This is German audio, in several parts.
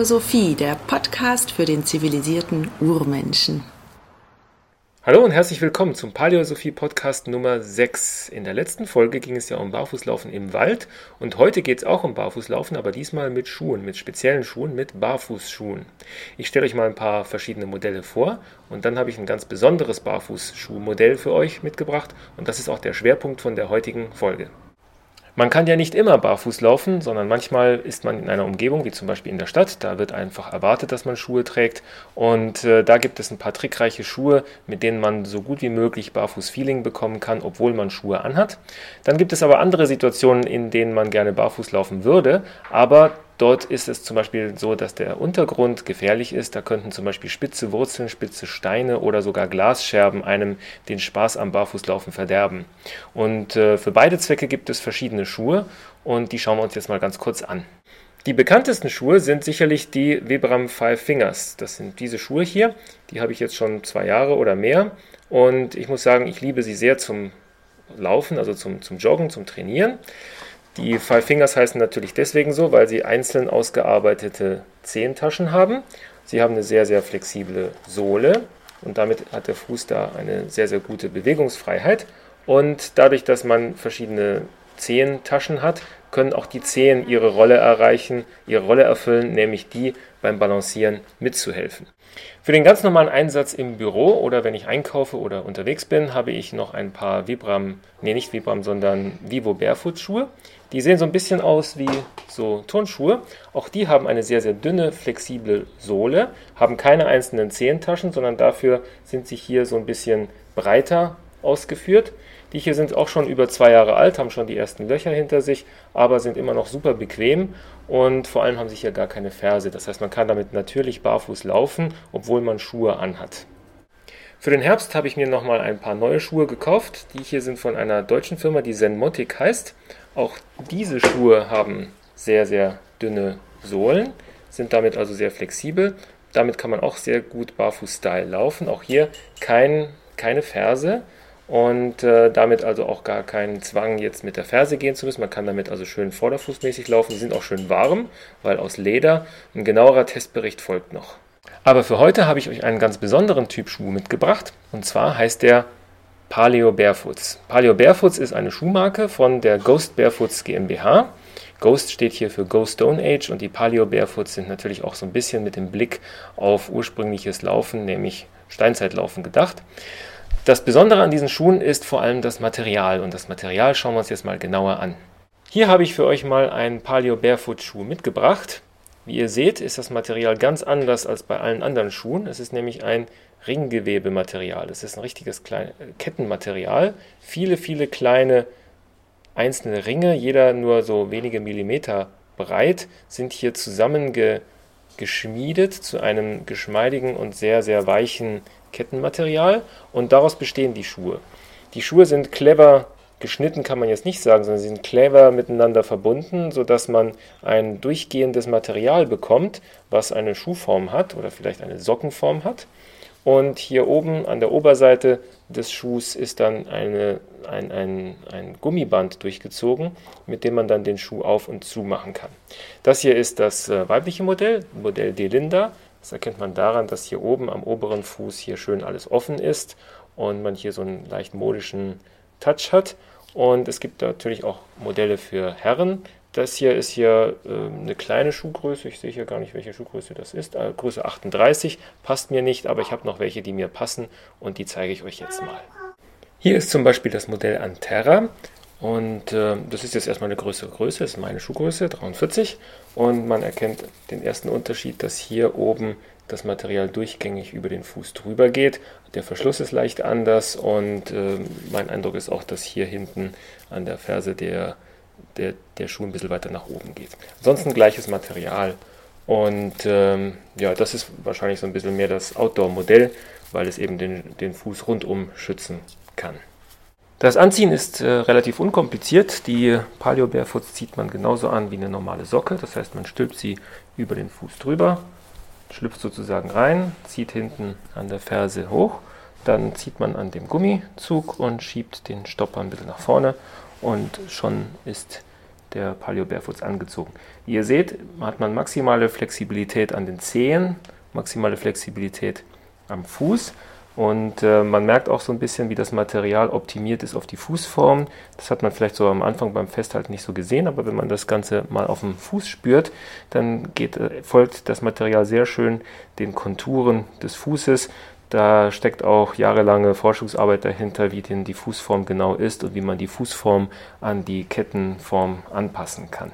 Paläosophie, der Podcast für den zivilisierten Urmenschen. Hallo und herzlich willkommen zum Paläosophie Podcast Nummer 6. In der letzten Folge ging es ja um Barfußlaufen im Wald und heute geht es auch um Barfußlaufen, aber diesmal mit Schuhen, mit speziellen Schuhen, mit Barfußschuhen. Ich stelle euch mal ein paar verschiedene Modelle vor und dann habe ich ein ganz besonderes Barfußschuhmodell für euch mitgebracht und das ist auch der Schwerpunkt von der heutigen Folge. Man kann ja nicht immer barfuß laufen, sondern manchmal ist man in einer Umgebung, wie zum Beispiel in der Stadt. Da wird einfach erwartet, dass man Schuhe trägt. Und äh, da gibt es ein paar trickreiche Schuhe, mit denen man so gut wie möglich Barfuß-Feeling bekommen kann, obwohl man Schuhe anhat. Dann gibt es aber andere Situationen, in denen man gerne barfuß laufen würde, aber Dort ist es zum Beispiel so, dass der Untergrund gefährlich ist. Da könnten zum Beispiel spitze Wurzeln, spitze Steine oder sogar Glasscherben einem den Spaß am Barfußlaufen verderben. Und äh, für beide Zwecke gibt es verschiedene Schuhe und die schauen wir uns jetzt mal ganz kurz an. Die bekanntesten Schuhe sind sicherlich die Vibram Five Fingers. Das sind diese Schuhe hier. Die habe ich jetzt schon zwei Jahre oder mehr. Und ich muss sagen, ich liebe sie sehr zum Laufen, also zum, zum Joggen, zum Trainieren. Die Five Fingers heißen natürlich deswegen so, weil sie einzeln ausgearbeitete Zehentaschen haben. Sie haben eine sehr, sehr flexible Sohle und damit hat der Fuß da eine sehr, sehr gute Bewegungsfreiheit. Und dadurch, dass man verschiedene Zehentaschen hat, können auch die Zehen ihre Rolle erreichen, ihre Rolle erfüllen, nämlich die beim Balancieren mitzuhelfen. Für den ganz normalen Einsatz im Büro oder wenn ich einkaufe oder unterwegs bin, habe ich noch ein paar Vibram, nee nicht Vibram, sondern Vivo Barefoot Schuhe. Die sehen so ein bisschen aus wie so Turnschuhe. Auch die haben eine sehr, sehr dünne, flexible Sohle, haben keine einzelnen Zehentaschen, sondern dafür sind sie hier so ein bisschen breiter ausgeführt. Die hier sind auch schon über zwei Jahre alt, haben schon die ersten Löcher hinter sich, aber sind immer noch super bequem und vor allem haben sie hier gar keine Ferse. Das heißt, man kann damit natürlich barfuß laufen, obwohl man Schuhe anhat. Für den Herbst habe ich mir nochmal ein paar neue Schuhe gekauft. Die hier sind von einer deutschen Firma, die Zenmotic heißt. Auch diese Schuhe haben sehr, sehr dünne Sohlen, sind damit also sehr flexibel. Damit kann man auch sehr gut Barfuß-Style laufen. Auch hier kein, keine Ferse und äh, damit also auch gar keinen Zwang, jetzt mit der Ferse gehen zu müssen. Man kann damit also schön vorderfußmäßig laufen. Sie sind auch schön warm, weil aus Leder. Ein genauerer Testbericht folgt noch. Aber für heute habe ich euch einen ganz besonderen Typ Schuh mitgebracht. Und zwar heißt der Paleo Barefoots. Paleo Barefoots ist eine Schuhmarke von der Ghost Barefoots GmbH. Ghost steht hier für Ghost Stone Age und die Paleo Barefoots sind natürlich auch so ein bisschen mit dem Blick auf ursprüngliches Laufen, nämlich Steinzeitlaufen gedacht. Das Besondere an diesen Schuhen ist vor allem das Material und das Material schauen wir uns jetzt mal genauer an. Hier habe ich für euch mal einen Paleo Barefoot Schuh mitgebracht. Wie ihr seht, ist das Material ganz anders als bei allen anderen Schuhen. Es ist nämlich ein Ringgewebematerial. Es ist ein richtiges Klein Kettenmaterial. Viele, viele kleine einzelne Ringe, jeder nur so wenige Millimeter breit, sind hier zusammengeschmiedet zu einem geschmeidigen und sehr, sehr weichen Kettenmaterial und daraus bestehen die Schuhe. Die Schuhe sind clever geschnitten, kann man jetzt nicht sagen, sondern sie sind clever miteinander verbunden, sodass man ein durchgehendes Material bekommt, was eine Schuhform hat oder vielleicht eine Sockenform hat. Und hier oben an der Oberseite des Schuhs ist dann eine, ein, ein, ein Gummiband durchgezogen, mit dem man dann den Schuh auf und zu machen kann. Das hier ist das äh, weibliche Modell, Modell Delinda. Das erkennt man daran, dass hier oben am oberen Fuß hier schön alles offen ist und man hier so einen leicht modischen Touch hat. Und es gibt natürlich auch Modelle für Herren. Das hier ist hier äh, eine kleine Schuhgröße. Ich sehe hier gar nicht, welche Schuhgröße das ist. Äh, Größe 38 passt mir nicht, aber ich habe noch welche, die mir passen und die zeige ich euch jetzt mal. Hier ist zum Beispiel das Modell Anterra. Und äh, das ist jetzt erstmal eine größere Größe, das ist meine Schuhgröße, 43. Und man erkennt den ersten Unterschied, dass hier oben das Material durchgängig über den Fuß drüber geht. Der Verschluss ist leicht anders und äh, mein Eindruck ist auch, dass hier hinten an der Ferse der, der, der Schuh ein bisschen weiter nach oben geht. Ansonsten gleiches Material. Und ähm, ja, das ist wahrscheinlich so ein bisschen mehr das Outdoor-Modell, weil es eben den, den Fuß rundum schützen kann. Das Anziehen ist äh, relativ unkompliziert. Die Paleo Barefoots zieht man genauso an wie eine normale Socke. Das heißt, man stülpt sie über den Fuß drüber, schlüpft sozusagen rein, zieht hinten an der Ferse hoch. Dann zieht man an dem Gummizug und schiebt den Stopper ein bisschen nach vorne und schon ist der Paleo Barefoots angezogen. Wie ihr seht, hat man maximale Flexibilität an den Zehen, maximale Flexibilität am Fuß und äh, man merkt auch so ein bisschen, wie das Material optimiert ist auf die Fußform. Das hat man vielleicht so am Anfang beim Festhalten nicht so gesehen, aber wenn man das Ganze mal auf dem Fuß spürt, dann geht, äh, folgt das Material sehr schön den Konturen des Fußes. Da steckt auch jahrelange Forschungsarbeit dahinter, wie denn die Fußform genau ist und wie man die Fußform an die Kettenform anpassen kann.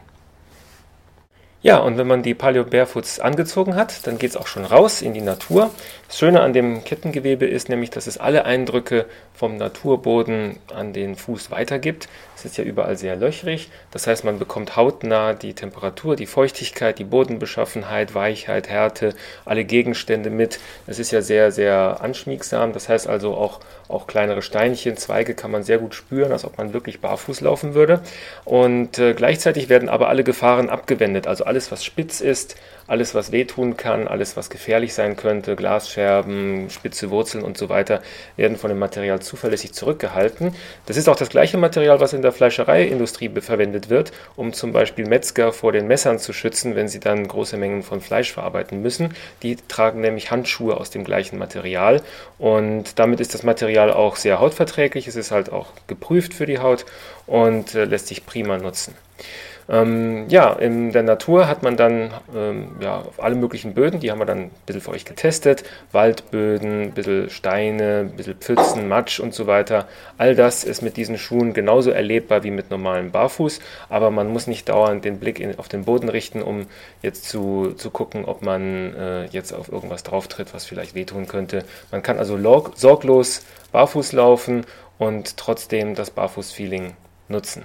Ja, und wenn man die Paleo Barefoots angezogen hat, dann geht es auch schon raus in die Natur. Das Schöne an dem Kettengewebe ist nämlich, dass es alle Eindrücke vom Naturboden an den Fuß weitergibt. Es ist ja überall sehr löchrig. Das heißt, man bekommt hautnah die Temperatur, die Feuchtigkeit, die Bodenbeschaffenheit, Weichheit, Härte, alle Gegenstände mit. Es ist ja sehr, sehr anschmiegsam. Das heißt also auch, auch kleinere Steinchen, Zweige kann man sehr gut spüren, als ob man wirklich barfuß laufen würde. Und äh, gleichzeitig werden aber alle Gefahren abgewendet. Also alles, was spitz ist, alles, was wehtun kann, alles, was gefährlich sein könnte, Glasscherben, spitze Wurzeln und so weiter, werden von dem Material zuverlässig zurückgehalten. Das ist auch das gleiche Material, was in der Fleischereiindustrie verwendet wird, um zum Beispiel Metzger vor den Messern zu schützen, wenn sie dann große Mengen von Fleisch verarbeiten müssen. Die tragen nämlich Handschuhe aus dem gleichen Material und damit ist das Material auch sehr hautverträglich. Es ist halt auch geprüft für die Haut und äh, lässt sich prima nutzen. Ähm, ja, in der Natur hat man dann ähm, ja, auf alle möglichen Böden, die haben wir dann ein bisschen für euch getestet. Waldböden, ein bisschen Steine, ein bisschen Pfützen, Matsch und so weiter. All das ist mit diesen Schuhen genauso erlebbar wie mit normalem Barfuß, aber man muss nicht dauernd den Blick in, auf den Boden richten, um jetzt zu, zu gucken, ob man äh, jetzt auf irgendwas drauf tritt, was vielleicht wehtun könnte. Man kann also sorglos barfuß laufen und trotzdem das Barfuß-Feeling nutzen.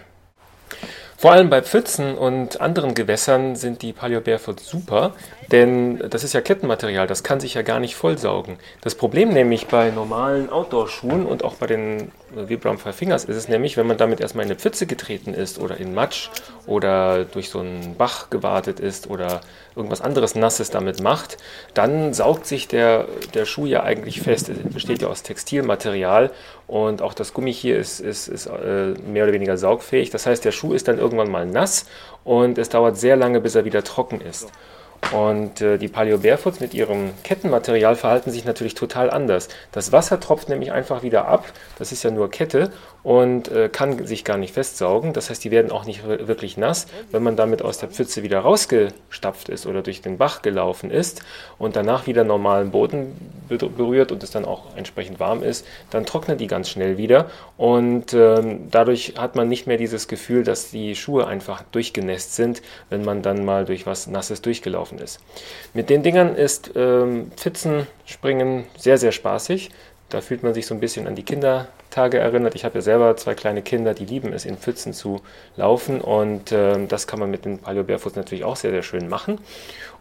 Vor allem bei Pfützen und anderen Gewässern sind die Paleo Barefoot super, denn das ist ja Kettenmaterial, das kann sich ja gar nicht vollsaugen. Das Problem nämlich bei normalen Outdoor-Schuhen und auch bei den Vibram Five Fingers ist es nämlich, wenn man damit erstmal in eine Pfütze getreten ist oder in Matsch oder durch so einen Bach gewartet ist oder irgendwas anderes Nasses damit macht, dann saugt sich der, der Schuh ja eigentlich fest. Es besteht ja aus Textilmaterial und auch das Gummi hier ist, ist, ist äh, mehr oder weniger saugfähig. Das heißt, der Schuh ist dann irgendwann mal nass und es dauert sehr lange, bis er wieder trocken ist. Und äh, die Paleo Barefoots mit ihrem Kettenmaterial verhalten sich natürlich total anders. Das Wasser tropft nämlich einfach wieder ab, das ist ja nur Kette und äh, kann sich gar nicht festsaugen. Das heißt, die werden auch nicht wirklich nass. Wenn man damit aus der Pfütze wieder rausgestapft ist oder durch den Bach gelaufen ist und danach wieder normalen Boden berührt und es dann auch entsprechend warm ist, dann trocknen die ganz schnell wieder und ähm, dadurch hat man nicht mehr dieses Gefühl, dass die Schuhe einfach durchgenässt sind, wenn man dann mal durch was Nasses durchgelaufen ist. Mit den Dingern ist ähm, Pfützen springen sehr, sehr spaßig. Da fühlt man sich so ein bisschen an die Kindertage erinnert. Ich habe ja selber zwei kleine Kinder, die lieben es, in Pfützen zu laufen. Und äh, das kann man mit den Paleo Barefoots natürlich auch sehr, sehr schön machen.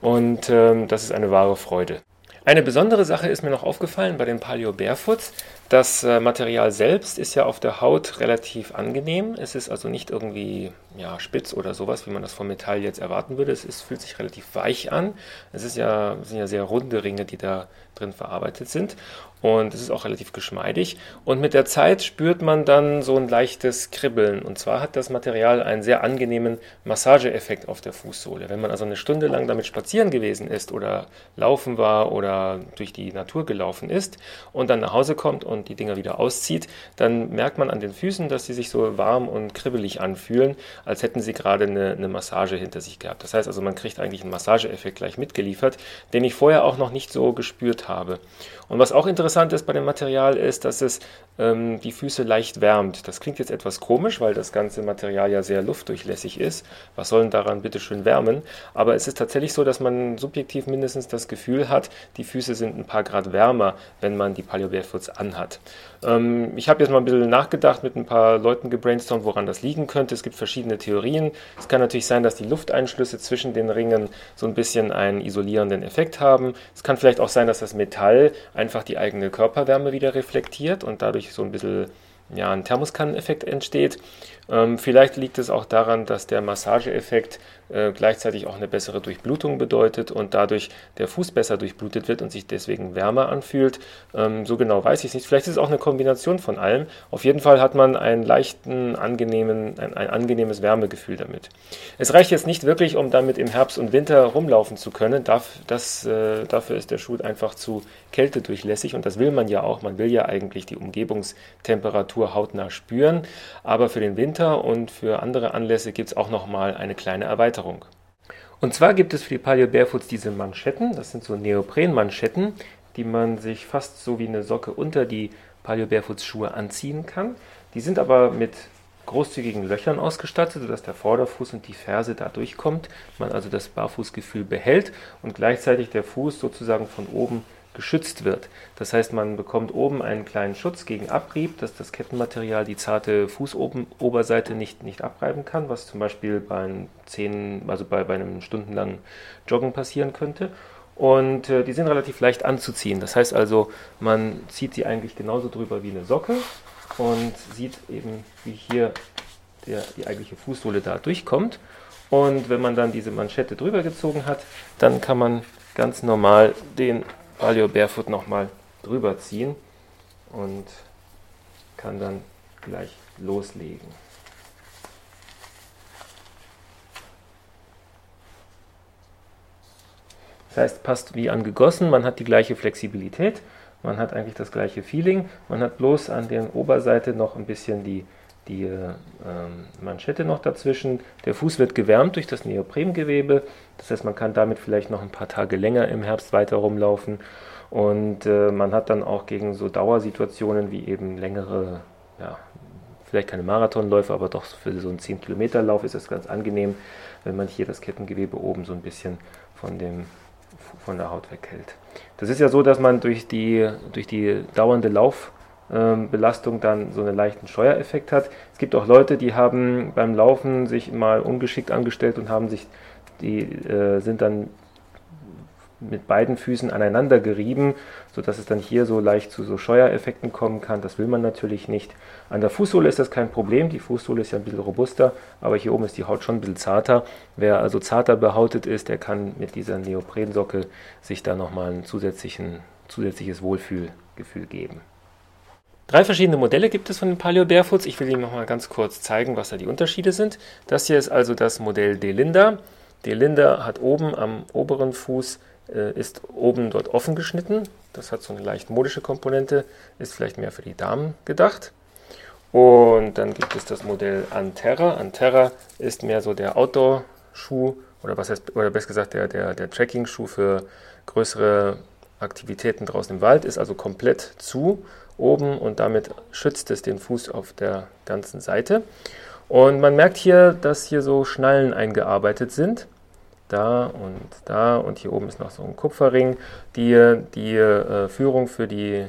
Und äh, das ist eine wahre Freude. Eine besondere Sache ist mir noch aufgefallen bei den Paleo Barefoots. Das äh, Material selbst ist ja auf der Haut relativ angenehm. Es ist also nicht irgendwie ja, spitz oder sowas, wie man das vom Metall jetzt erwarten würde. Es ist, fühlt sich relativ weich an. Es ist ja, sind ja sehr runde Ringe, die da drin verarbeitet sind. Und es ist auch relativ geschmeidig. Und mit der Zeit spürt man dann so ein leichtes Kribbeln. Und zwar hat das Material einen sehr angenehmen Massageeffekt auf der Fußsohle. Wenn man also eine Stunde lang damit spazieren gewesen ist oder laufen war oder durch die Natur gelaufen ist und dann nach Hause kommt und die Dinger wieder auszieht, dann merkt man an den Füßen, dass sie sich so warm und kribbelig anfühlen, als hätten sie gerade eine, eine Massage hinter sich gehabt. Das heißt also, man kriegt eigentlich einen Massageeffekt gleich mitgeliefert, den ich vorher auch noch nicht so gespürt habe. Und was auch interessant ist bei dem Material ist, dass es ähm, die Füße leicht wärmt. Das klingt jetzt etwas komisch, weil das ganze Material ja sehr luftdurchlässig ist. Was soll denn daran bitte schön wärmen? Aber es ist tatsächlich so, dass man subjektiv mindestens das Gefühl hat, die Füße sind ein paar Grad wärmer, wenn man die Paleo Barefoots anhat. Ähm, ich habe jetzt mal ein bisschen nachgedacht, mit ein paar Leuten gebrainstormt, woran das liegen könnte. Es gibt verschiedene Theorien. Es kann natürlich sein, dass die Lufteinschlüsse zwischen den Ringen so ein bisschen einen isolierenden Effekt haben. Es kann vielleicht auch sein, dass das Metall einfach die eigene Körperwärme wieder reflektiert und dadurch so ein bisschen ja, ein Thermoskanneneffekt entsteht. Ähm, vielleicht liegt es auch daran, dass der Massageeffekt äh, gleichzeitig auch eine bessere Durchblutung bedeutet und dadurch der Fuß besser durchblutet wird und sich deswegen wärmer anfühlt. Ähm, so genau weiß ich es nicht. Vielleicht ist es auch eine Kombination von allem. Auf jeden Fall hat man einen leichten, angenehmen, ein, ein angenehmes Wärmegefühl damit. Es reicht jetzt nicht wirklich, um damit im Herbst und Winter rumlaufen zu können. Das, das, äh, dafür ist der Schuh einfach zu kältedurchlässig und das will man ja auch. Man will ja eigentlich die Umgebungstemperatur hautnah spüren. Aber für den Winter und für andere Anlässe gibt es auch nochmal eine kleine Erweiterung. Erweiterung. Und zwar gibt es für die Paleo Barefoots diese Manschetten, das sind so Neopren-Manschetten, die man sich fast so wie eine Socke unter die Paleo Barefoots Schuhe anziehen kann. Die sind aber mit großzügigen Löchern ausgestattet, sodass der Vorderfuß und die Ferse da durchkommt, man also das Barfußgefühl behält und gleichzeitig der Fuß sozusagen von oben geschützt wird. Das heißt, man bekommt oben einen kleinen Schutz gegen Abrieb, dass das Kettenmaterial die zarte Fußoberseite nicht, nicht abreiben kann, was zum Beispiel bei, zehn, also bei, bei einem stundenlangen Joggen passieren könnte. Und äh, die sind relativ leicht anzuziehen. Das heißt also, man zieht sie eigentlich genauso drüber wie eine Socke und sieht eben, wie hier der, die eigentliche Fußsohle da durchkommt. Und wenn man dann diese Manschette drüber gezogen hat, dann kann man ganz normal den Paleo Barefoot nochmal drüber ziehen und kann dann gleich loslegen. Das heißt, passt wie angegossen, man hat die gleiche Flexibilität, man hat eigentlich das gleiche Feeling, man hat bloß an der Oberseite noch ein bisschen die, die äh, Manschette noch dazwischen. Der Fuß wird gewärmt durch das Neoprengewebe, das heißt, man kann damit vielleicht noch ein paar Tage länger im Herbst weiter rumlaufen. Und äh, man hat dann auch gegen so Dauersituationen wie eben längere, ja, vielleicht keine Marathonläufe, aber doch für so einen 10-Kilometer-Lauf ist es ganz angenehm, wenn man hier das Kettengewebe oben so ein bisschen von, dem, von der Haut weghält. Das ist ja so, dass man durch die, durch die dauernde Laufbelastung ähm, dann so einen leichten Scheuereffekt hat. Es gibt auch Leute, die haben beim Laufen sich mal ungeschickt angestellt und haben sich die äh, sind dann mit beiden Füßen aneinander gerieben, sodass es dann hier so leicht zu so Scheuereffekten kommen kann. Das will man natürlich nicht. An der Fußsohle ist das kein Problem. Die Fußsohle ist ja ein bisschen robuster, aber hier oben ist die Haut schon ein bisschen zarter. Wer also zarter behautet ist, der kann mit dieser Neoprensocke sich da nochmal ein zusätzliches Wohlfühlgefühl geben. Drei verschiedene Modelle gibt es von den Paleo Barefoots. Ich will Ihnen nochmal ganz kurz zeigen, was da die Unterschiede sind. Das hier ist also das Modell Delinda. Delinda hat oben am oberen Fuß äh, ist oben dort offen geschnitten. Das hat so eine leicht modische Komponente, ist vielleicht mehr für die Damen gedacht. Und dann gibt es das Modell Anterra. Anterra ist mehr so der Outdoor-Schuh oder oder besser gesagt der, der, der Trekking-Schuh für größere Aktivitäten draußen im Wald, ist also komplett zu oben und damit schützt es den Fuß auf der ganzen Seite. Und man merkt hier, dass hier so Schnallen eingearbeitet sind da und da und hier oben ist noch so ein Kupferring, die die äh, Führung für, die,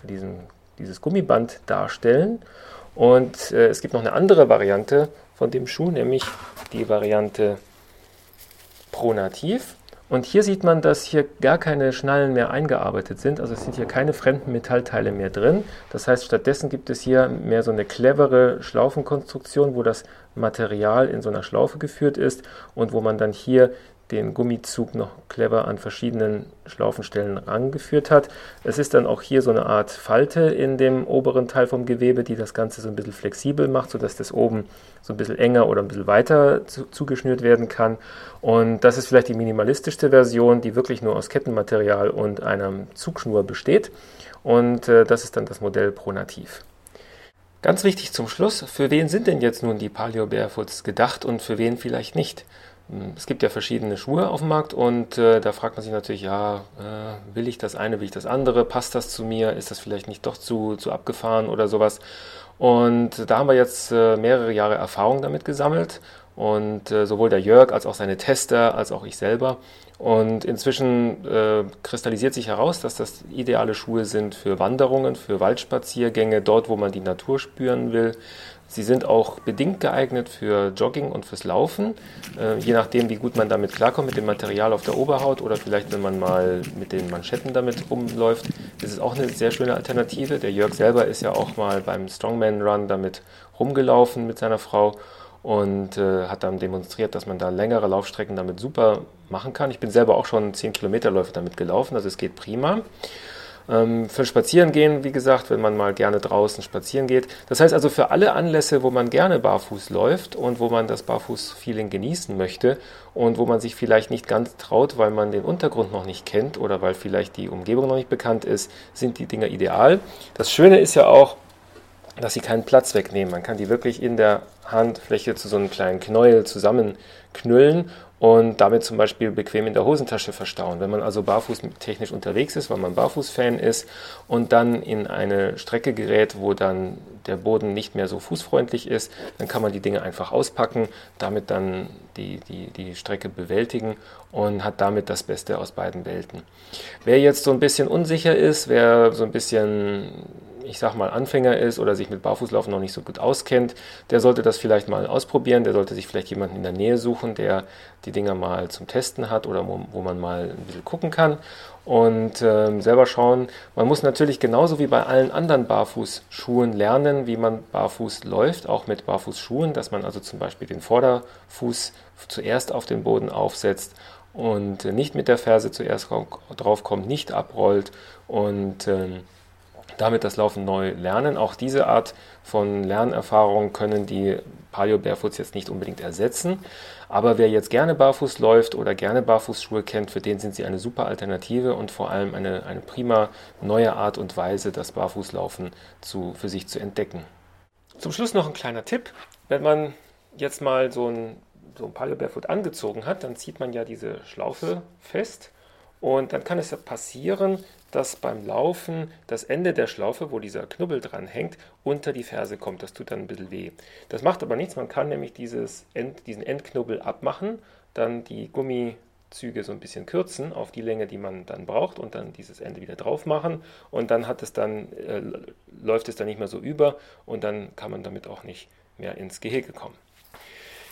für diesen, dieses Gummiband darstellen. Und äh, es gibt noch eine andere Variante von dem Schuh, nämlich die Variante Pronativ. Und hier sieht man, dass hier gar keine Schnallen mehr eingearbeitet sind. Also es sind hier keine fremden Metallteile mehr drin. Das heißt, stattdessen gibt es hier mehr so eine clevere Schlaufenkonstruktion, wo das Material in so einer Schlaufe geführt ist und wo man dann hier den Gummizug noch clever an verschiedenen Schlaufenstellen rangeführt hat. Es ist dann auch hier so eine Art Falte in dem oberen Teil vom Gewebe, die das Ganze so ein bisschen flexibel macht, sodass das oben so ein bisschen enger oder ein bisschen weiter zu, zugeschnürt werden kann. Und das ist vielleicht die minimalistischste Version, die wirklich nur aus Kettenmaterial und einer Zugschnur besteht. Und äh, das ist dann das Modell Pronativ. Ganz wichtig zum Schluss, für wen sind denn jetzt nun die Paleo Barefoots gedacht und für wen vielleicht nicht? Es gibt ja verschiedene Schuhe auf dem Markt und äh, da fragt man sich natürlich, ja, äh, will ich das eine, will ich das andere, passt das zu mir, ist das vielleicht nicht doch zu, zu abgefahren oder sowas. Und da haben wir jetzt äh, mehrere Jahre Erfahrung damit gesammelt Und äh, sowohl der Jörg als auch seine Tester, als auch ich selber. Und inzwischen äh, kristallisiert sich heraus, dass das ideale Schuhe sind für Wanderungen, für Waldspaziergänge, dort, wo man die Natur spüren will. Sie sind auch bedingt geeignet für Jogging und fürs Laufen, äh, je nachdem, wie gut man damit klarkommt, mit dem Material auf der Oberhaut oder vielleicht, wenn man mal mit den Manschetten damit rumläuft, ist es auch eine sehr schöne Alternative. Der Jörg selber ist ja auch mal beim Strongman Run damit rumgelaufen mit seiner Frau und äh, hat dann demonstriert, dass man da längere Laufstrecken damit super machen kann. Ich bin selber auch schon 10 Kilometerläufe damit gelaufen, also es geht prima. Ähm, für Spazierengehen, wie gesagt, wenn man mal gerne draußen spazieren geht. Das heißt also für alle Anlässe, wo man gerne barfuß läuft und wo man das Barfuß-Feeling genießen möchte und wo man sich vielleicht nicht ganz traut, weil man den Untergrund noch nicht kennt oder weil vielleicht die Umgebung noch nicht bekannt ist, sind die Dinger ideal. Das Schöne ist ja auch, dass sie keinen Platz wegnehmen. Man kann die wirklich in der Handfläche zu so einem kleinen Knäuel zusammenknüllen und damit zum Beispiel bequem in der Hosentasche verstauen. Wenn man also barfuß technisch unterwegs ist, weil man Barfußfan ist und dann in eine Strecke gerät, wo dann der Boden nicht mehr so fußfreundlich ist, dann kann man die Dinge einfach auspacken, damit dann die, die, die Strecke bewältigen und hat damit das Beste aus beiden Welten. Wer jetzt so ein bisschen unsicher ist, wer so ein bisschen ich sag mal, Anfänger ist oder sich mit Barfußlaufen noch nicht so gut auskennt, der sollte das vielleicht mal ausprobieren. Der sollte sich vielleicht jemanden in der Nähe suchen, der die Dinger mal zum Testen hat oder wo, wo man mal ein bisschen gucken kann und äh, selber schauen. Man muss natürlich genauso wie bei allen anderen Barfußschuhen lernen, wie man barfuß läuft, auch mit Barfußschuhen, dass man also zum Beispiel den Vorderfuß zuerst auf den Boden aufsetzt und nicht mit der Ferse zuerst drauf kommt, nicht abrollt und äh, damit das Laufen neu lernen. Auch diese Art von Lernerfahrung können die Paleo Barefoots jetzt nicht unbedingt ersetzen. Aber wer jetzt gerne barfuß läuft oder gerne Barfußschuhe kennt, für den sind sie eine super Alternative und vor allem eine, eine prima neue Art und Weise, das Barfußlaufen zu, für sich zu entdecken. Zum Schluss noch ein kleiner Tipp. Wenn man jetzt mal so ein, so ein Paleo Barefoot angezogen hat, dann zieht man ja diese Schlaufe fest und dann kann es ja passieren, dass beim Laufen das Ende der Schlaufe, wo dieser Knubbel dran hängt, unter die Ferse kommt. Das tut dann ein bisschen weh. Das macht aber nichts. Man kann nämlich End, diesen Endknubbel abmachen, dann die Gummizüge so ein bisschen kürzen auf die Länge, die man dann braucht und dann dieses Ende wieder drauf machen und dann hat es dann äh, läuft es dann nicht mehr so über und dann kann man damit auch nicht mehr ins Gehege kommen.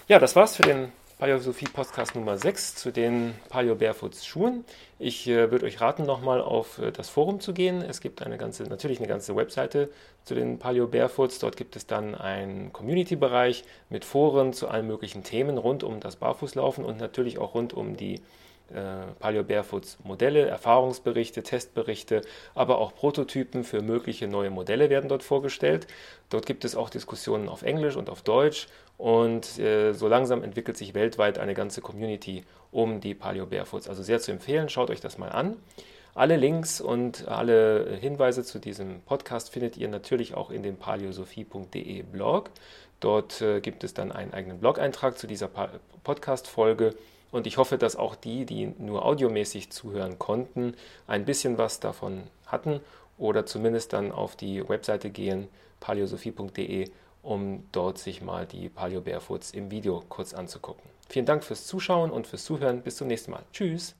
Ja, das war's für den Paleosophie Podcast Nummer 6 zu den Paleo Barefoots Schuhen. Ich äh, würde euch raten, nochmal auf äh, das Forum zu gehen. Es gibt eine ganze, natürlich eine ganze Webseite zu den Paleo Barefoots. Dort gibt es dann einen Community-Bereich mit Foren zu allen möglichen Themen rund um das Barfußlaufen und natürlich auch rund um die äh, Paleo Barefoots Modelle, Erfahrungsberichte, Testberichte, aber auch Prototypen für mögliche neue Modelle werden dort vorgestellt. Dort gibt es auch Diskussionen auf Englisch und auf Deutsch und äh, so langsam entwickelt sich weltweit eine ganze Community um die Paleo Barefoots. Also sehr zu empfehlen, schaut euch das mal an. Alle Links und alle Hinweise zu diesem Podcast findet ihr natürlich auch in dem paleosophie.de Blog. Dort äh, gibt es dann einen eigenen Blog-Eintrag zu dieser Podcast-Folge und ich hoffe, dass auch die, die nur audiomäßig zuhören konnten, ein bisschen was davon hatten oder zumindest dann auf die Webseite gehen, paleosophie.de, um dort sich mal die Paleo Barefoots im Video kurz anzugucken. Vielen Dank fürs Zuschauen und fürs Zuhören. Bis zum nächsten Mal. Tschüss.